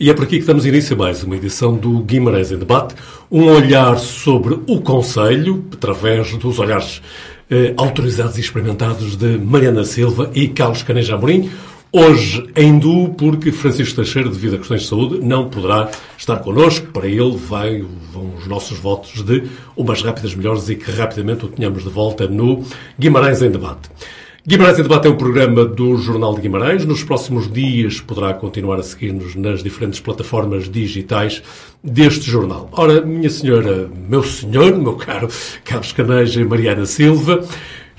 E é por aqui que damos início a mais uma edição do Guimarães em Debate, um olhar sobre o Conselho, através dos olhares eh, autorizados e experimentados de Mariana Silva e Carlos Caneja Amorim. Hoje em duo, porque Francisco Teixeira, devido a questões de saúde, não poderá estar connosco. Para ele vai, vão os nossos votos de umas rápidas melhores e que rapidamente o tenhamos de volta no Guimarães em Debate. Guimarães em Debate é um programa do Jornal de Guimarães. Nos próximos dias poderá continuar a seguir-nos nas diferentes plataformas digitais deste jornal. Ora, minha senhora, meu senhor, meu caro Carlos Caneja e Mariana Silva,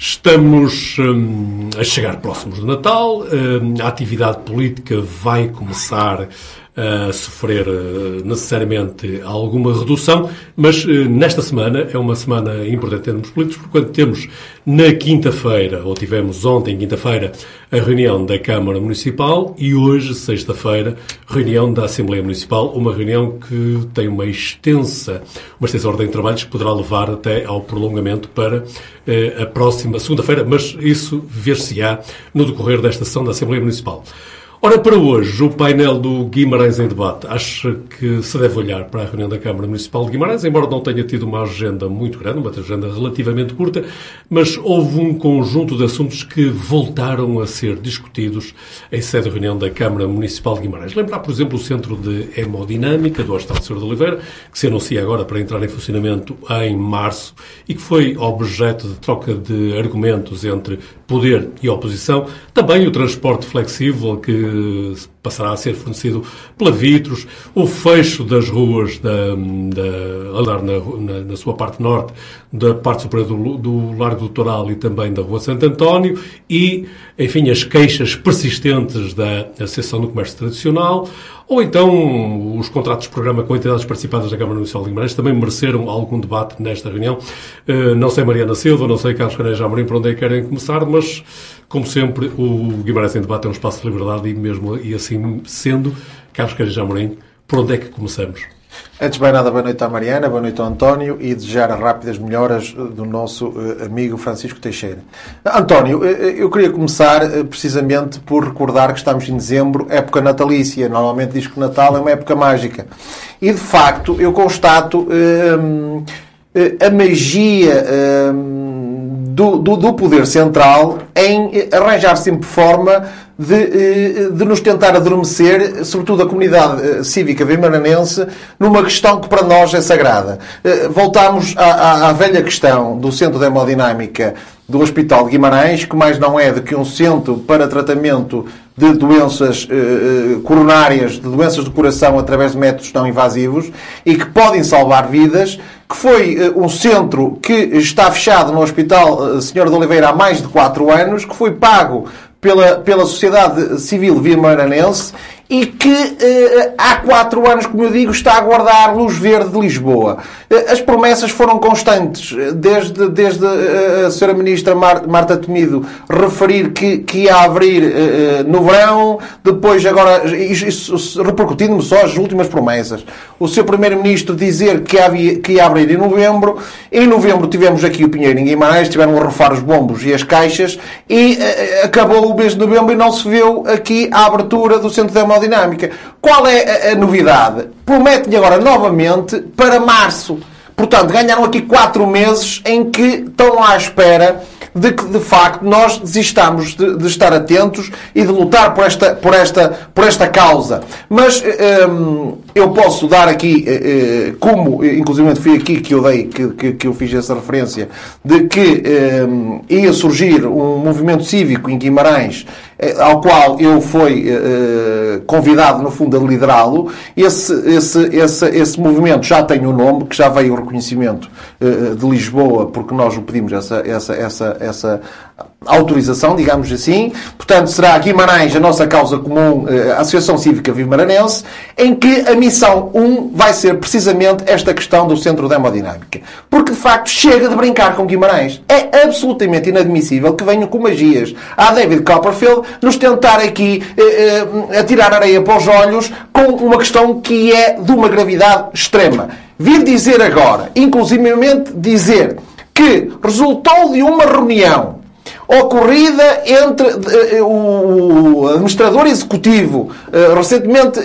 Estamos hum, a chegar próximos do Natal, hum, a atividade política vai começar a sofrer eh, necessariamente alguma redução, mas eh, nesta semana é uma semana importante em termos políticos, porque temos na quinta-feira, ou tivemos ontem, quinta-feira, a reunião da Câmara Municipal e hoje, sexta-feira, reunião da Assembleia Municipal, uma reunião que tem uma extensa, uma extensa ordem de trabalhos que poderá levar até ao prolongamento para eh, a próxima segunda-feira, mas isso ver-se-á no decorrer desta sessão da Assembleia Municipal. Ora, para hoje, o painel do Guimarães em debate acha que se deve olhar para a reunião da Câmara Municipal de Guimarães, embora não tenha tido uma agenda muito grande, uma agenda relativamente curta, mas houve um conjunto de assuntos que voltaram a ser discutidos em sede de reunião da Câmara Municipal de Guimarães. Lembrar, por exemplo, o Centro de Hemodinâmica do Hospital de Senhor de Oliveira, que se anuncia agora para entrar em funcionamento em março e que foi objeto de troca de argumentos entre poder e oposição. Também o transporte flexível que passará a ser fornecido pela Vitros, o fecho das ruas da, da na, na, na, sua parte norte, da parte superior do, do Largo do Toral e também da Rua Santo António e, enfim, as queixas persistentes da Associação do Comércio Tradicional, ou então os contratos de programa com entidades participadas da Câmara Municipal de Guimarães também mereceram algum debate nesta reunião. Uh, não sei Mariana Silva, não sei Carlos Caneja Amorim para onde é que querem começar, mas como sempre, o Guimarães em Debate é um espaço de liberdade e mesmo e assim sendo, Carlos Caneja Amorim, por onde é que começamos? Antes de mais nada, boa noite à Mariana, boa noite ao António e desejar rápidas melhoras eh, do nosso uh, amigo Francisco Teixeira. António, uh, eu queria começar precisamente por recordar que estamos em dezembro, época natalícia. Normalmente diz que Natal é uma época mágica. E de facto, eu constato a magia do, do, do, poder central em arranjar sempre forma de, eh, de nos tentar adormecer, sobretudo a comunidade eh, cívica vimaranense, numa questão que para nós é sagrada. Eh, voltamos à, à, à velha questão do Centro de Hemodinâmica do Hospital de Guimarães, que mais não é do que um centro para tratamento de doenças eh, coronárias, de doenças do coração através de métodos não invasivos e que podem salvar vidas, que foi eh, um centro que está fechado no Hospital eh, Senhor de Oliveira há mais de 4 anos, que foi pago pela, pela sociedade civil vimaranense e que eh, há quatro anos, como eu digo, está a guardar luz verde de Lisboa. Eh, as promessas foram constantes, desde, desde eh, a Sra. Ministra Marta Temido referir que, que ia abrir no verão, depois agora, isso, repercutindo-me só as últimas promessas. O Sr. Primeiro-Ministro dizer que, havia, que ia abrir em novembro. Em novembro tivemos aqui o Pinheiro em Guimarães, tiveram a refar os bombos e as caixas e acabou o mês de novembro e não se viu aqui a abertura do Centro de hemodinâmica. Qual é a, a novidade? Promete-lhe agora novamente para março. Portanto, ganharam aqui quatro meses em que estão à espera de que, de facto, nós desistamos de, de, estar atentos e de lutar por esta, por esta, por esta causa. Mas hum, eu posso dar aqui, eh, eh, como, inclusive foi aqui que eu dei, que, que, que eu fiz essa referência, de que hum, ia surgir um movimento cívico em Guimarães ao qual eu fui convidado, no fundo, a liderá-lo. Esse, esse, esse, esse movimento já tem um nome, que já veio o reconhecimento de Lisboa, porque nós o pedimos essa, essa, essa, essa autorização, digamos assim. Portanto, será Guimarães a nossa causa comum, a Associação Cívica Vimaranense, em que a missão 1 vai ser precisamente esta questão do centro de hemodinâmica. Porque, de facto, chega de brincar com Guimarães. É absolutamente inadmissível que venham com magias a David Copperfield nos tentar aqui eh, eh, atirar areia para os olhos com uma questão que é de uma gravidade extrema. Vir dizer agora, inclusivamente dizer, que resultou de uma reunião ocorrida entre uh, o administrador executivo uh, recentemente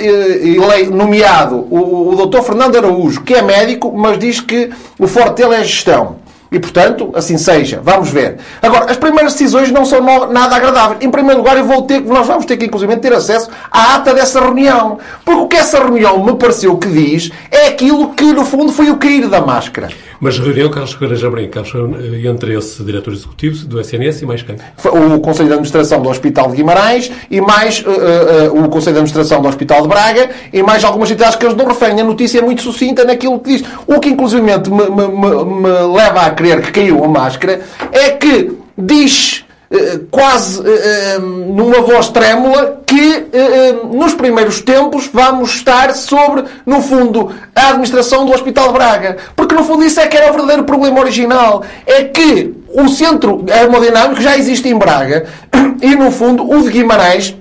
nomeado, o, o Dr. Fernando Araújo, que é médico, mas diz que o forte dele é a gestão. E, portanto, assim seja. Vamos ver. Agora, as primeiras decisões não são nada agradáveis. Em primeiro lugar, eu vou ter, nós vamos ter que, inclusive, ter acesso à ata dessa reunião. Porque o que essa reunião me pareceu que diz é aquilo que, no fundo, foi o cair da máscara. Mas reunião, Carlos Ferreira Jabrim, Carlos, eh, entre esse diretor executivo do SNS e mais quem? O Conselho de Administração do Hospital de Guimarães e mais uh, uh, o Conselho de Administração do Hospital de Braga e mais algumas entidades que eles não referem. A notícia é muito sucinta naquilo que diz. O que, inclusivamente, me, me, me, leva a crer que caiu a máscara é que diz quase eh, eh, numa voz trêmula que nos primeiros tempos vamos estar sobre, no fundo, a administração do Hospital de Braga. Porque, no fundo, isso é que era o verdadeiro problema original. É que o centro hemodinâmico já existe em Braga e, no fundo, o de Guimarães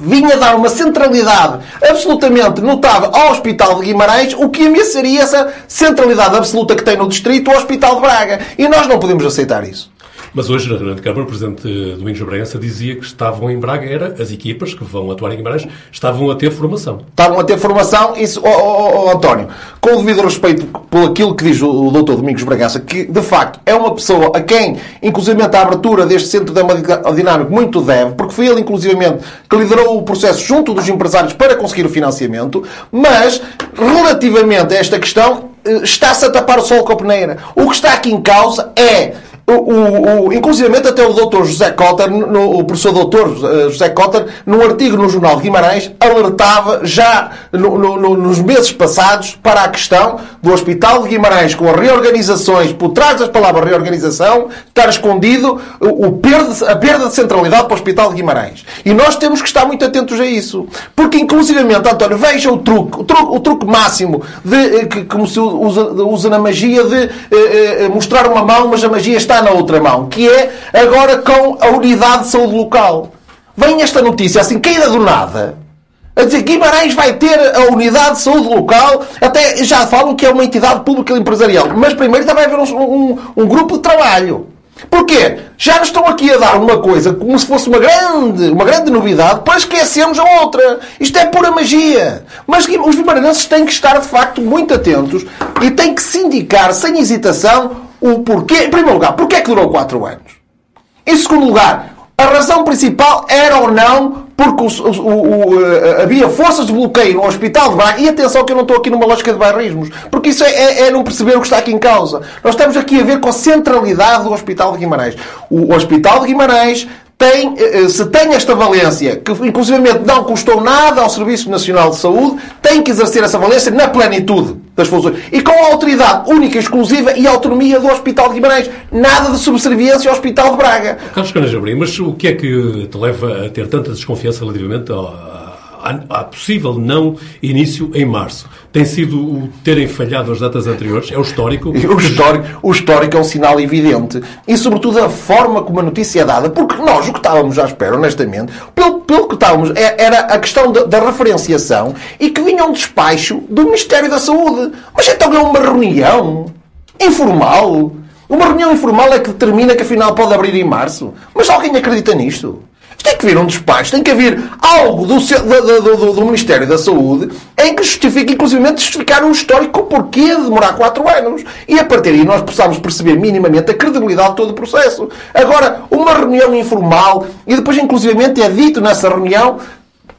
vinha dar uma centralidade absolutamente notável ao Hospital de Guimarães, o que ameaçaria essa centralidade absoluta que tem no distrito, o Hospital de Braga. E nós não podemos aceitar isso. Mas hoje, na reunião de Câmara, o Presidente Domingos Bragança dizia que estavam em Braga, era as equipas que vão atuar em Guimarães, estavam a ter formação. Estavam a ter formação, isso, oh, oh, oh, António, com o devido respeito por aquilo que diz o, o Dr. Domingos Bragança, que de facto é uma pessoa a quem, inclusivamente, a abertura deste centro de dinâmico muito deve, porque foi ele, inclusivamente, que liderou o processo junto dos empresários para conseguir o financiamento, mas, relativamente a esta questão, eh, está-se a tapar o sol com a peneira. O que está aqui em causa é o, o, inclusivamente até o doutor José Cotter, no, o professor doutor uh, José Cotter, num artigo no Jornal Guimarães, alertava já no, no, nos meses passados para a questão do Hospital de Guimarães, com as reorganizações, por trás das palavras reorganização, estar escondido o, perda, a perda de centralidade para o Hospital de Guimarães. E nós temos que estar muito atentos a isso. Porque, inclusivamente, António, veja o truque, o truque, o truque máximo, de, eh, que, como se usa, usa na magia, de eh, eh, mostrar uma mão, mas a magia está na outra mão, que é agora com a unidade de saúde local. Vem esta notícia assim, caída do nada, a dizer que Guimarães vai ter a unidade de saúde local, até já falam que é uma entidade pública empresarial, mas primeiro também vai haver um, um, um grupo de trabalho. Porquê? Já nos estão aqui a dar uma coisa como se fosse uma grande, uma grande novidade para esquecermos a outra. Isto é pura magia. Mas os vimaranenses têm que estar, de facto, muito atentos e têm que se indicar, sem hesitação, o porquê. Em primeiro lugar, porquê é que durou 4 anos? Em segundo lugar, a razão principal era ou não porque o, o, o, eh, havia forças de bloqueio no Hospital de Braga. E atenção que eu não estou aqui numa lógica de bairrismos, porque isso é, é, é, não perceber o que está aqui em causa. Nós estamos aqui a ver com a centralidade do Hospital de Guimarães. O Hospital de Guimarães tem, eh, se tem esta valência, que inclusive não custou nada ao Serviço Nacional de Saúde, tem que exercer essa valência na plenitude das funções. E com a autoridade única, exclusiva e autonomia do Hospital de Guimarães. Nada de subserviência ao Hospital de Braga. Carlos Canas mas o que é que te leva a ter tanta desconfiança relativamente ao há possível não início em março. Tem sido o terem falhado as datas anteriores? É o histórico? O histórico, o histórico é um sinal evidente. E, sobretudo, a forma como a notícia é dada. Porque nós, o que estávamos à espera, honestamente, pelo, pelo que estávamos, é, era a questão da, da referenciação e que vinha um despacho do Ministério da Saúde. Mas então é uma reunião informal. Uma reunião informal é que determina que afinal pode abrir em março. Mas alguém acredita nisto? Tem que vir um despacho, tem que haver algo do, do, do, do Ministério da Saúde em que justifique, inclusive, justificar um histórico porquê de demorar 4 anos. E a partir daí nós possamos perceber minimamente a credibilidade de todo o processo. Agora, uma reunião informal e depois, inclusivamente, é dito nessa reunião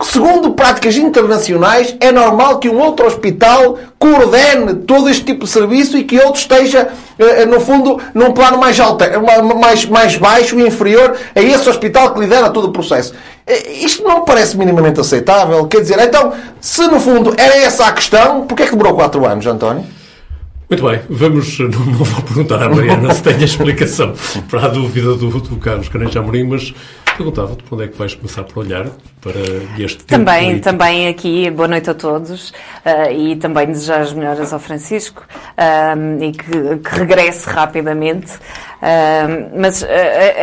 Segundo práticas internacionais, é normal que um outro hospital coordene todo este tipo de serviço e que outro esteja, eh, no fundo, num plano mais, alto, mais, mais baixo e inferior a esse hospital que lidera todo o processo. Eh, isto não parece minimamente aceitável. Quer dizer, então, se no fundo era essa a questão, porquê é que demorou 4 anos, António? Muito bem, vamos, não, não vou perguntar à Mariana se tem a explicação para a dúvida do, do Carlos Caneja Amorim, mas perguntava-te onde é que vais começar por olhar para este Também, político. também aqui, boa noite a todos uh, e também desejar as melhoras ao Francisco uh, e que, que, regresse rapidamente. Uh, mas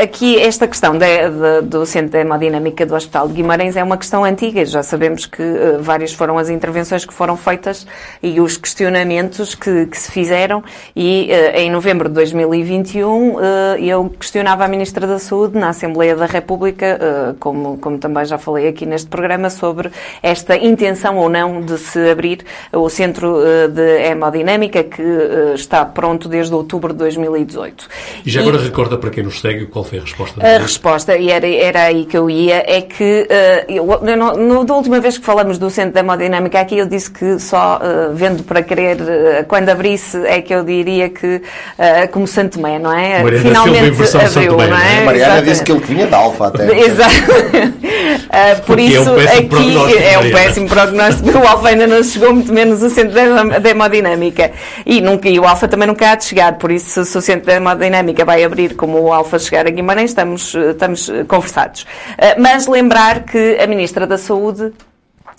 aqui esta questão de, de, do Centro de Hemodinâmica do Hospital de Guimarães é uma questão antiga. Já sabemos que várias foram as intervenções que foram feitas e os questionamentos que, que se fizeram e em novembro de 2021 eu questionava a Ministra da Saúde na Assembleia da República, como, como também já falei aqui neste programa sobre esta intenção ou não de se abrir o Centro eh, de Hemodinâmica, que eh, está pronto desde outubro de 2018. E já agora e, recorda para quem nos segue qual foi a resposta? A resposta, e era, era aí que eu ia, é que eh, eu, eu, no, da última vez que falamos do Centro de Hemodinâmica aqui, eu disse que só uh, vendo para querer, uh, quando abrisse, é que eu diria que uh, como Santo Mé, não é? Mariana Finalmente Silva abriu, não é? é? Mariana disse que ele vinha de Alfa até. Exato. por isso, é um aqui é um péssimo prognóstico. o Alfa ainda não chegou, muito menos o centro da hemodinâmica. E, nunca, e o Alfa também nunca há de chegar, por isso, se o centro da hemodinâmica vai abrir como o Alfa chegar a Guimarães, estamos, estamos conversados. Eh, mas lembrar que a Ministra da Saúde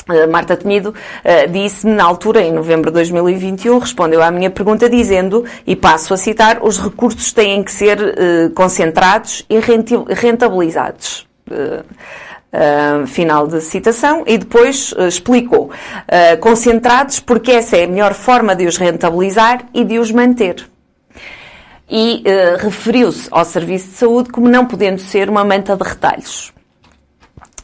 eh, Marta Temido disse-me na altura, em novembro de 2021, respondeu à minha pergunta dizendo, e passo a citar, os recursos têm que ser concentrados e rentabilizados. Uh, final de citação, e depois uh, explicou, uh, concentrados porque essa é a melhor forma de os rentabilizar e de os manter. E referiu-se ao serviço de saúde como não podendo ser uma manta de retalhos.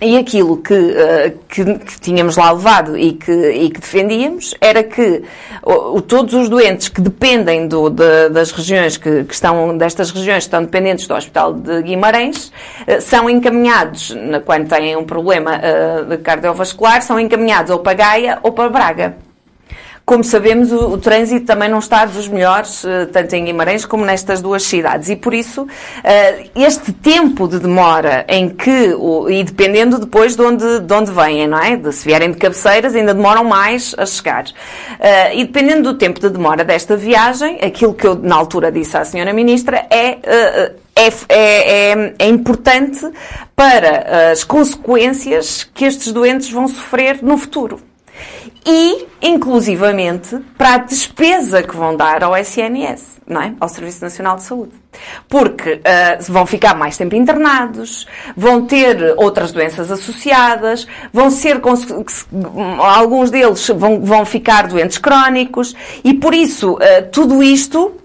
E aquilo que, uh, que, que, tínhamos lá levado e que, e que defendíamos era que o, todos os doentes que dependem do, de, das regiões, que, que, estão, destas regiões que estão dependentes do Hospital de Guimarães, uh, são encaminhados, quando têm um problema uh, cardiovascular, são encaminhados ou para Gaia ou para Braga. Como sabemos, o, o, trânsito também não está dos melhores, eh, tanto em Guimarães como nestas duas cidades. E por isso, eh, este tempo de demora em que, e dependendo depois de onde, de onde vêm, não é? Se vierem de cabeceiras, ainda demoram mais a chegar. Eh, e dependendo do tempo de demora desta viagem, aquilo que eu na altura disse à senhora Ministra é é, é, é, é, importante para as consequências que estes doentes vão sofrer no futuro e, inclusivamente, para a despesa que vão dar ao SNS, não é? ao Serviço Nacional de Saúde. Porque uh, vão ficar mais tempo internados, vão ter outras doenças associadas, vão ser, alguns deles vão, vão ficar doentes crónicos e, por isso, uh, tudo isto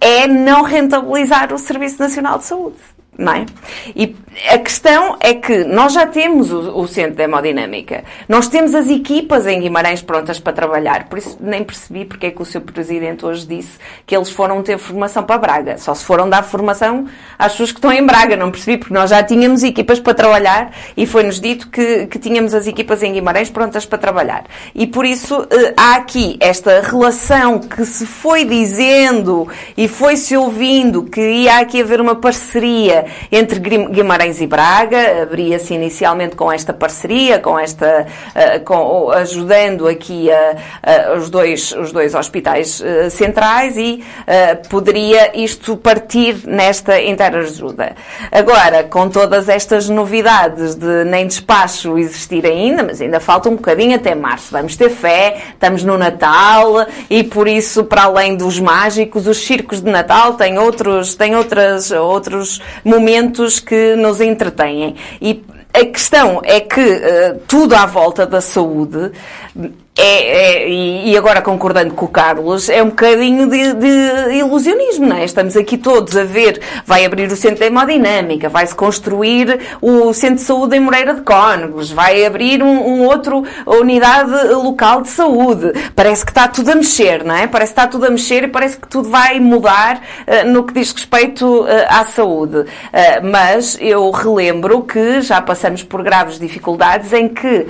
é não rentabilizar o Serviço Nacional de Saúde não é? E a questão é que nós já temos o, o, centro de hemodinâmica, nós temos as equipas em Guimarães prontas para trabalhar, por isso nem percebi porque é que o seu presidente hoje disse que eles foram ter formação para Braga, só se foram dar formação às pessoas que estão em Braga, não percebi porque nós já tínhamos equipas para trabalhar e foi-nos dito que, que tínhamos as equipas em Guimarães prontas para trabalhar. E por isso eh, há aqui esta relação que se foi dizendo e foi-se ouvindo que ia aqui haver uma parceria entre Guimarães e Braga. Abria-se inicialmente com esta parceria, com esta, uh, com, ajudando aqui uh, os, dois, os dois hospitais uh, centrais e poderia isto partir nesta interajuda. Agora, com todas estas novidades de nem despacho existir ainda, mas ainda falta um bocadinho até março. Vamos ter fé, estamos no Natal e por isso, para além dos mágicos, os circos de Natal têm outros, têm outras, outros momentos que nos entretêm. E a questão é que uh, tudo à volta da saúde é, é, e agora concordando com o Carlos, é um bocadinho de, de, ilusionismo, não é? Estamos aqui todos a ver, vai abrir o centro de hemodinâmica, vai-se construir o centro de saúde em Moreira de Cónegos, vai abrir um, um, outro unidade local de saúde. Parece que está tudo a mexer, não é? Parece que está tudo a mexer e parece que tudo vai mudar uh, no que diz respeito uh, à saúde. Uh, mas eu relembro que já passamos por graves dificuldades em que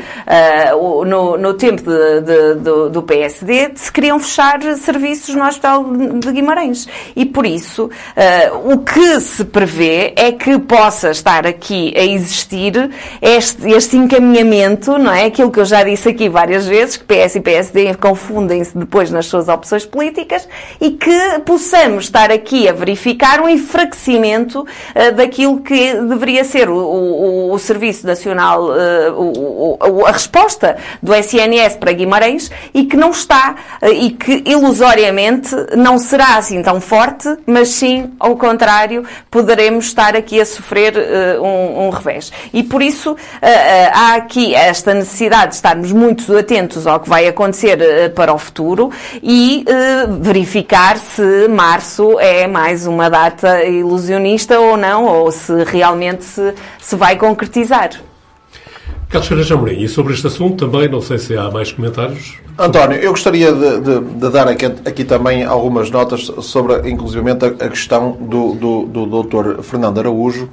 no, no tempo de de, do, do, PSD se queriam fechar serviços no Hospital de Guimarães. E por isso, uh, o que se prevê é que possa estar aqui a existir este, este encaminhamento, não é? Aquilo que eu já disse aqui várias vezes, que PS e PSD confundem-se depois nas suas opções políticas e que possamos estar aqui a verificar um enfraquecimento uh, daquilo que deveria ser o, o, o Serviço Nacional, uh, o, a resposta do SNS para Guimarães e que não está, uh, e que ilusoriamente não será assim tão forte, mas sim, ao contrário, poderemos estar aqui a sofrer uh, um, um, revés. E por isso há aqui esta necessidade de estarmos muito atentos ao que vai acontecer para o futuro e verificar se março é mais uma data ilusionista ou não, ou se realmente se, se vai concretizar. Carlos Carajá Amorim, e sobre este assunto também, não sei se há mais comentários. António, eu gostaria de, de, de dar aqui, aqui, também algumas notas sobre, inclusivamente, a, a questão do, do, do Dr. Fernando Araújo,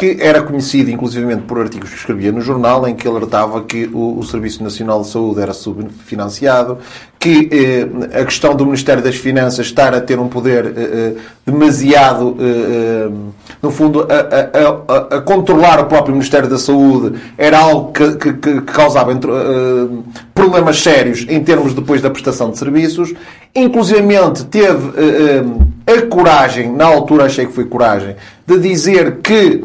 que era conhecido, inclusivamente, por artigos que escrevia no jornal, em que alertava que o, o Serviço Nacional de Saúde era subfinanciado, que eh, a questão do Ministério das Finanças estar a ter um poder eh, eh demasiado, eh, eh, no fundo, a, a, a, controlar o próprio Ministério da Saúde era algo que, que, que causava eh, problemas sérios em termos depois da prestação de serviços. Inclusivamente teve a coragem, na altura achei que foi coragem, de dizer que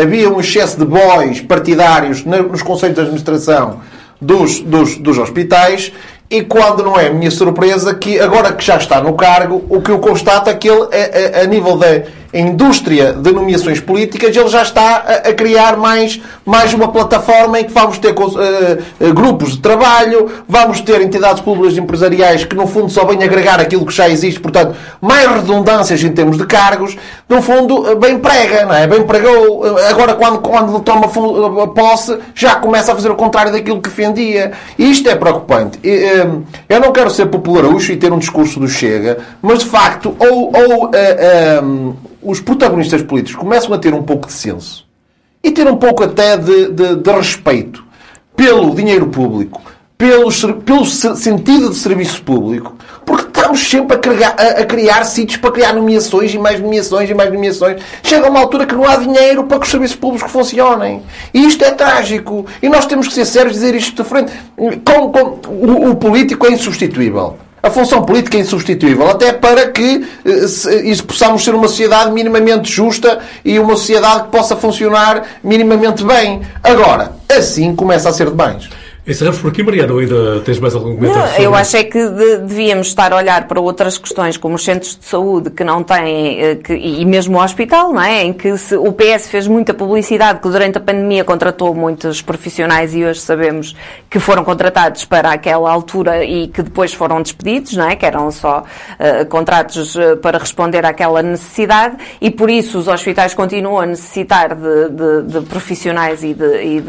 havia um excesso de bois partidários nos conselhos de administração dos, dos, dos hospitais e quando não é minha surpresa que agora que já está no cargo, o que eu constato é que ele, a, a, a nível da indústria de nomeações políticas, ele já está a, a, criar mais, mais uma plataforma em que vamos ter uh, grupos de trabalho, vamos ter entidades públicas empresariais que no fundo só vêm agregar aquilo que já existe, portanto, mais redundâncias em termos de cargos, no fundo, bem prega, não é? Bem pregou. Agora, quando, quando toma posse, já começa a fazer o contrário daquilo que defendia. E isto é preocupante. Eu não quero ser popularucho e ter um discurso do Chega, mas de facto, ou, ou uh, um, os protagonistas políticos começam a ter um pouco de senso e ter um pouco até de, de, de respeito pelo dinheiro público, pelo, pelo sentido de serviço público, porque estamos sempre a criar, a, a criar sítios para criar nomeações e mais nomeações e mais nomeações. Chega uma altura que não há dinheiro para que os serviços públicos funcionem. E isto é trágico. E nós temos que ser sérios e dizer isto de frente. Com, com, o, o político é insubstituível. A função política é insubstituível, até para que eh, possamos ser uma sociedade minimamente justa e uma sociedade que possa funcionar minimamente bem. Agora, assim começa a ser demais. Encerramos por aqui, Mariana, ou ainda tens mais algum comentário? Não, eu acho é que de, devíamos estar a olhar para outras questões, como os centros de saúde, que não têm, eh, que, e mesmo o hospital, não é? Em que se, o PS fez muita publicidade, que durante a pandemia contratou muitos profissionais e hoje sabemos que foram contratados para aquela altura e que depois foram despedidos, não é? Que eram só uh, contratos para responder àquela necessidade e por isso os hospitais continuam a necessitar de, de, de profissionais e de, e,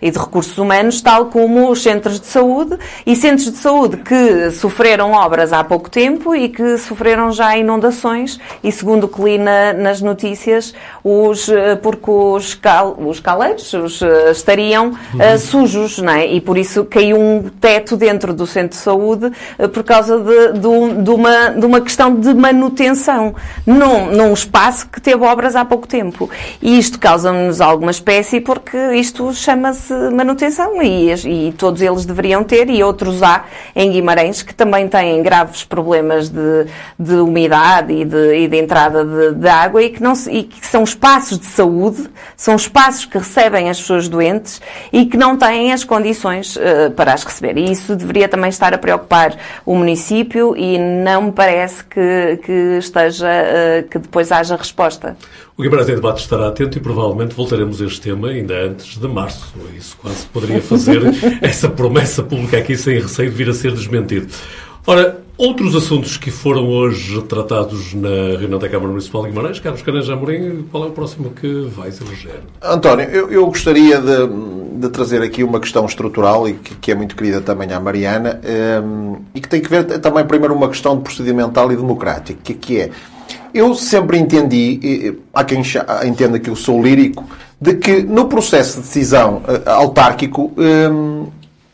e de recursos humanos, tal como como os centros de saúde e centros de saúde que sofreram obras há pouco tempo e que sofreram já inundações e segundo o que li na, nas notícias, os, eh, porque os, cal, os caleiros os, eh, estariam uh, sujos, não é? E por isso caiu um teto dentro do centro de saúde uh, por causa de, de, de, uma, de uma questão de manutenção num, num espaço que teve obras há pouco tempo. E isto causa-nos alguma espécie porque isto chama-se manutenção e, e todos eles deveriam ter, e outros há em Guimarães que também têm graves problemas de, de umidade e de, e de entrada de, de, água e que, não, e que são espaços de saúde, são espaços que recebem as pessoas doentes e que não têm as condições uh, para as receber. E isso deveria também estar a preocupar o município e não me parece que, que esteja, uh, que depois haja resposta. O Guimarães em Debate estará atento e provavelmente voltaremos a este tema ainda antes de março. Isso quase poderia fazer essa promessa pública aqui sem receio de vir a ser desmentido. Ora, outros assuntos que foram hoje tratados na reunião da Câmara Municipal de Guimarães, Carlos Cananja Amorim, qual é o próximo que vais eleger? António, eu, eu gostaria de, de, trazer aqui uma questão estrutural e que, que é muito querida também à Mariana um, e que tem que ver também primeiro uma questão procedimental e democrática, que, que é eu sempre entendi, há quem entenda que eu sou lírico, de que no processo de decisão uh, autárquico um,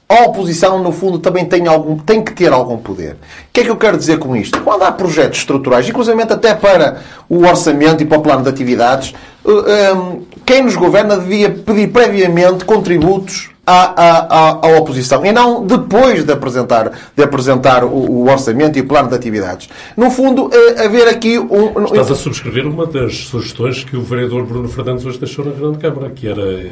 a oposição, no fundo, também tem, algum, tem que ter algum poder. O que é que eu quero dizer com isto? Quando há projetos estruturais, inclusive até para o orçamento e para o plano de atividades, uh, um, quem nos governa devia pedir previamente contributos à, à, à, oposição e não depois de apresentar, de apresentar o, o orçamento e o plano de atividades. No fundo, é, haver aqui um. Estás a subscrever uma das sugestões que o vereador Bruno Fernandes hoje deixou na Grande Câmara, que era eh,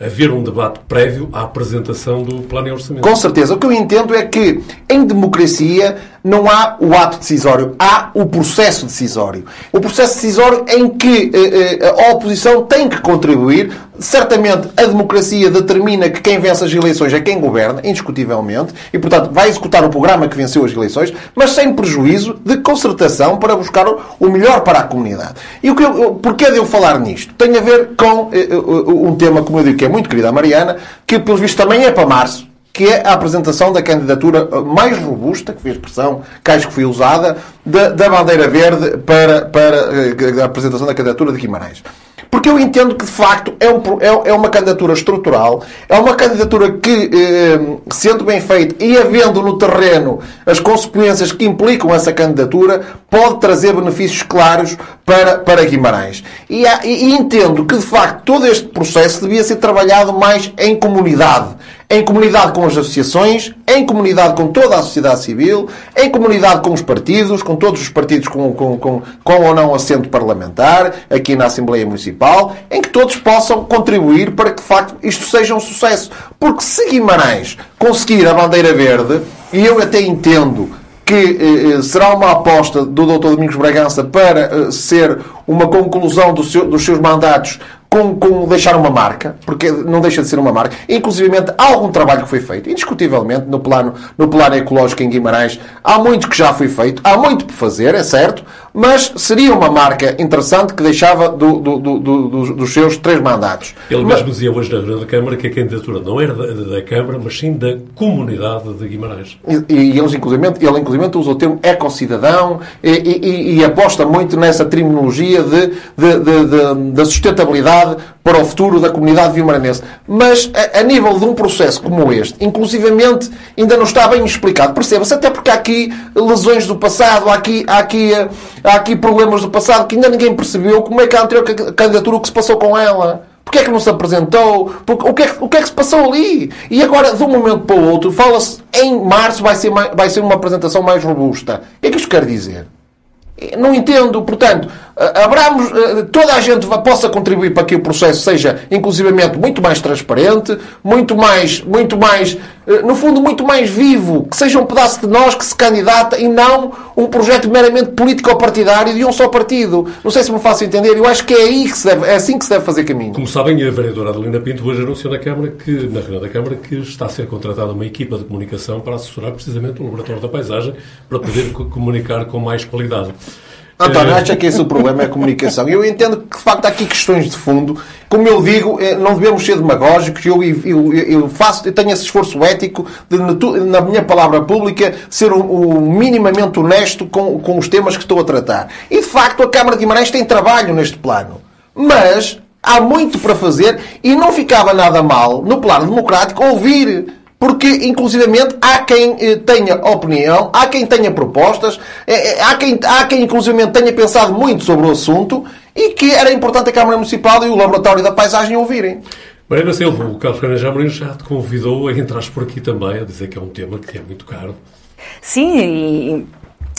haver um debate prévio à apresentação do plano e orçamento. Com certeza. O que eu entendo é que, em democracia, não há o ato decisório, há o processo decisório. O processo decisório em que eh, eh, a oposição tem que contribuir. Certamente a democracia determina que quem vence as eleições é quem governa, indiscutivelmente, e portanto vai executar o programa que venceu as eleições, mas sem prejuízo de concertação para buscar o melhor para a comunidade. E o que eu, porquê de eu falar nisto? Tem a ver com eh, um tema, como eu digo, que é muito querido a Mariana, que pelos vistos também é para março que é a apresentação da candidatura mais robusta, que foi a expressão que acho que foi usada, da, da bandeira verde para, para eh, a apresentação da candidatura de Guimarães. Porque eu entendo que, de facto, é, um, é, é uma candidatura estrutural, é uma candidatura que, eh, sendo bem feita e havendo no terreno as consequências que implicam essa candidatura, pode trazer benefícios claros para, para Guimarães. E, e entendo que, de facto, todo este processo devia ser trabalhado mais em comunidade em comunidade com as associações, em comunidade com toda a sociedade civil, em comunidade com os partidos, com todos os partidos com, com, com, com ou não assento parlamentar, aqui na Assembleia Municipal, em que todos possam contribuir para que, de facto, isto seja um sucesso. Porque se Guimarães conseguir a bandeira verde, e eu até entendo que eh, eh será uma aposta do Dr. Domingos Bragança para eh, ser uma conclusão do seu, dos seus mandatos com, com deixar uma marca, porque não deixa de ser uma marca. Inclusive, há algum trabalho que foi feito, indiscutivelmente, no plano, no plano ecológico em Guimarães. Há muito que já foi feito, há muito por fazer, é certo, mas seria uma marca interessante que deixava do, do, do, dos seus três mandatos. Ele mas... mesmo dizia hoje na reunião da Câmara que a candidatura não era da, da, Câmara, mas sim da comunidade de Guimarães. E, e eles, inclusive, ele, inclusive, usa o termo ecocidadão e, e, e aposta muito nessa terminologia de, de, de, da sustentabilidade para o futuro da comunidade vimaranense. Mas, a, a, nível de um processo como este, inclusivamente, ainda não está bem explicado. Perceba-se, até porque há aqui lesões do passado, há aqui, há aqui eh, há aqui problemas do passado que ainda ninguém percebeu como é que a anterior candidatura, o que se passou com ela. Porquê é que não se apresentou? Porque, o, que é, o que é que se passou ali? E agora, de um momento para o outro, fala-se em março vai ser, vai ser uma apresentação mais robusta. O que é que isto quer dizer? Não entendo, portanto, abramos, toda a gente possa contribuir para que o processo seja, inclusivamente, muito mais transparente, muito mais, muito mais, no fundo, muito mais vivo, que seja um pedaço de nós que se candidata e não um projeto meramente político-partidário de um só partido. Não sei se me faço entender, eu acho que é, aí que se deve, é assim que se deve fazer caminho. Como sabem, a vereadora Adelina Pinto hoje anunciou na Câmara que, na reunião da Câmara, que está a ser contratada uma equipa de comunicação para assessorar precisamente o Laboratório da Paisagem para poder comunicar com mais qualidade. António, acha que esse é o problema, é a comunicação. Eu entendo que, de facto, há aqui questões de fundo. Como eu digo, eh, não devemos ser demagógicos. Eu, eu, eu, faço, eu tenho esse esforço ético de, na minha palavra pública, ser o, o minimamente honesto com, com os temas que estou a tratar. E, de facto, a Câmara de Guimarães tem trabalho neste plano. Mas há muito para fazer e não ficava nada mal, no plano democrático, ouvir porque, inclusivamente, há quem eh, tenha opinião, há quem tenha propostas, eh, eh, há quem, há quem inclusivamente, tenha pensado muito sobre o assunto e que era importante a Câmara Municipal e o Laboratório da Paisagem ouvirem. Mariana Silva, o Carlos Ferreira Jamorim já te convidou a entrar por aqui também, a dizer que é um tema que é muito caro. Sim, e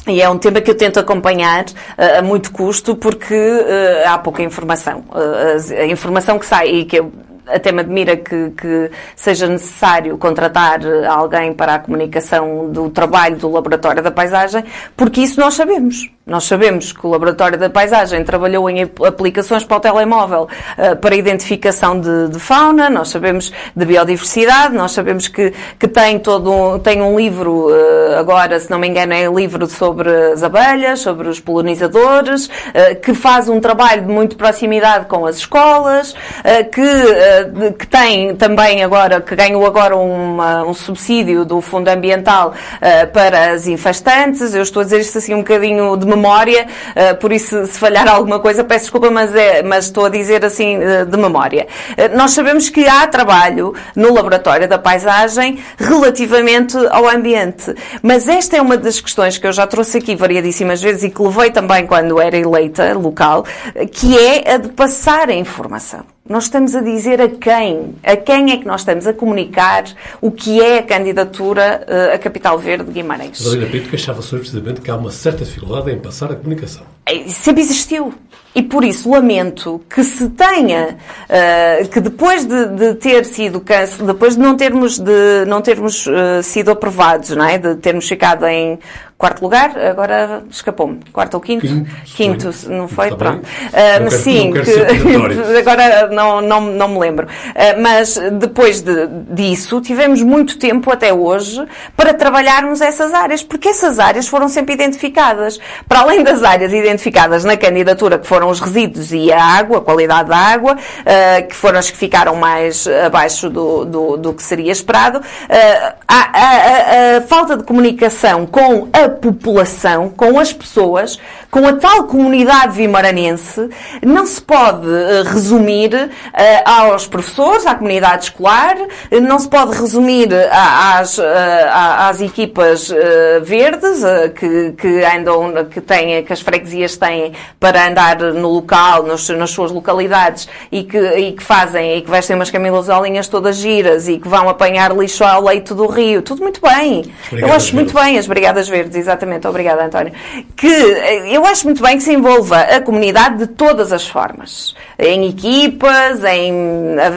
e é um tema que eu tento acompanhar uh, a muito custo porque uh, há pouca informação. Uh, a informação que sai e que eu até me admira que, que, seja necessário contratar alguém para a comunicação do trabalho do Laboratório da Paisagem, porque isso nós sabemos. Nós sabemos que o Laboratório da Paisagem trabalhou em aplicações para o telemóvel uh, para identificação de, de, fauna, nós sabemos de biodiversidade, nós sabemos que, que tem todo um, tem um livro, uh, agora, se não me engano, é um livro sobre as abelhas, sobre os polinizadores, uh, que faz um trabalho de muito proximidade com as escolas, que, que tem também agora, que ganhou agora uma, um subsídio do Fundo Ambiental para as infestantes. Eu estou a dizer isto assim um bocadinho de memória, uh, por isso, se falhar alguma coisa, peço desculpa, mas, é, mas estou a dizer assim uh, de memória. Uh, nós sabemos que há trabalho no laboratório da paisagem relativamente ao ambiente, mas esta é uma das questões que eu já trouxe aqui variadíssimas vezes e que levei também quando era eleita local, que é a de passar a informação. Nós estamos a dizer a quem? A quem é que nós estamos a comunicar o que é a candidatura uh, a Capital Verde de Guimarães? Carolina Pinto queixava-se precisamente que há uma certa dificuldade em passar a comunicação. É, sempre existiu. E por isso lamento que se tenha, uh, que depois de, de, ter sido, depois de não termos, de não termos uh, sido aprovados, não é? de termos ficado em quarto lugar, agora escapou-me. Quarto ou quinto? Quinto, quinto não foi? Pronto. Uh, mas sim, que, agora não, não, não me lembro. Uh, mas depois de, disso, tivemos muito tempo até hoje para trabalharmos essas áreas, porque essas áreas foram sempre identificadas. Para além das áreas identificadas na candidatura, que foram os resíduos e a água, a qualidade da água, uh, que foram as que ficaram mais abaixo do, do, do que seria esperado, a, a, a, a falta de comunicação com a população, com as pessoas, com a tal comunidade vimaranense, não se pode uh, resumir uh, aos professores, à comunidade escolar, uh, não se pode resumir às, às equipas verdes que, que andam, que, têm, que as freguesias têm para andar no local, nos, nas suas localidades e que, e que fazem, e que vestem umas camisolinhas todas giras e que vão apanhar lixo ao leito do rio. Tudo muito bem. Eu acho muito bem as Brigadas Verdes, exatamente. Obrigada, António. Que eu acho muito bem que se envolva a comunidade de todas as formas. Em equipas, em,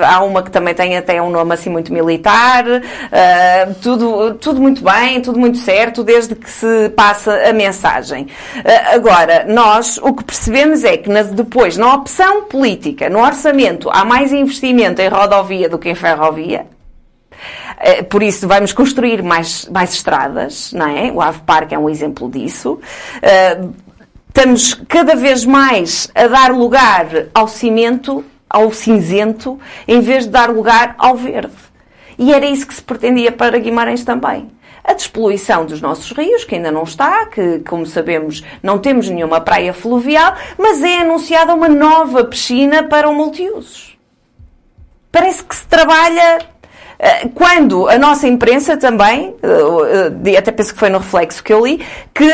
há uma que também tem até um nome assim muito militar, uh, tudo, tudo muito bem, tudo muito certo, desde que se passa a mensagem. Uh, agora, nós o que percebemos é que na, depois, na opção política, no orçamento, há mais investimento em rodovia do que em ferrovia. Eh, por isso, vamos construir mais, mais estradas, não é? O Ave Parque é um exemplo disso. Uh, estamos cada vez mais a dar lugar ao cimento, ao cinzento, em vez de dar lugar ao verde. E era isso que se pretendia para Guimarães também. A despoluição dos nossos rios, que ainda não está, que, como sabemos, não temos nenhuma praia fluvial, mas é anunciada uma nova piscina para o multiusos. Parece que se trabalha quando a nossa imprensa também, eh, eh, até penso que foi no reflexo que eu li, que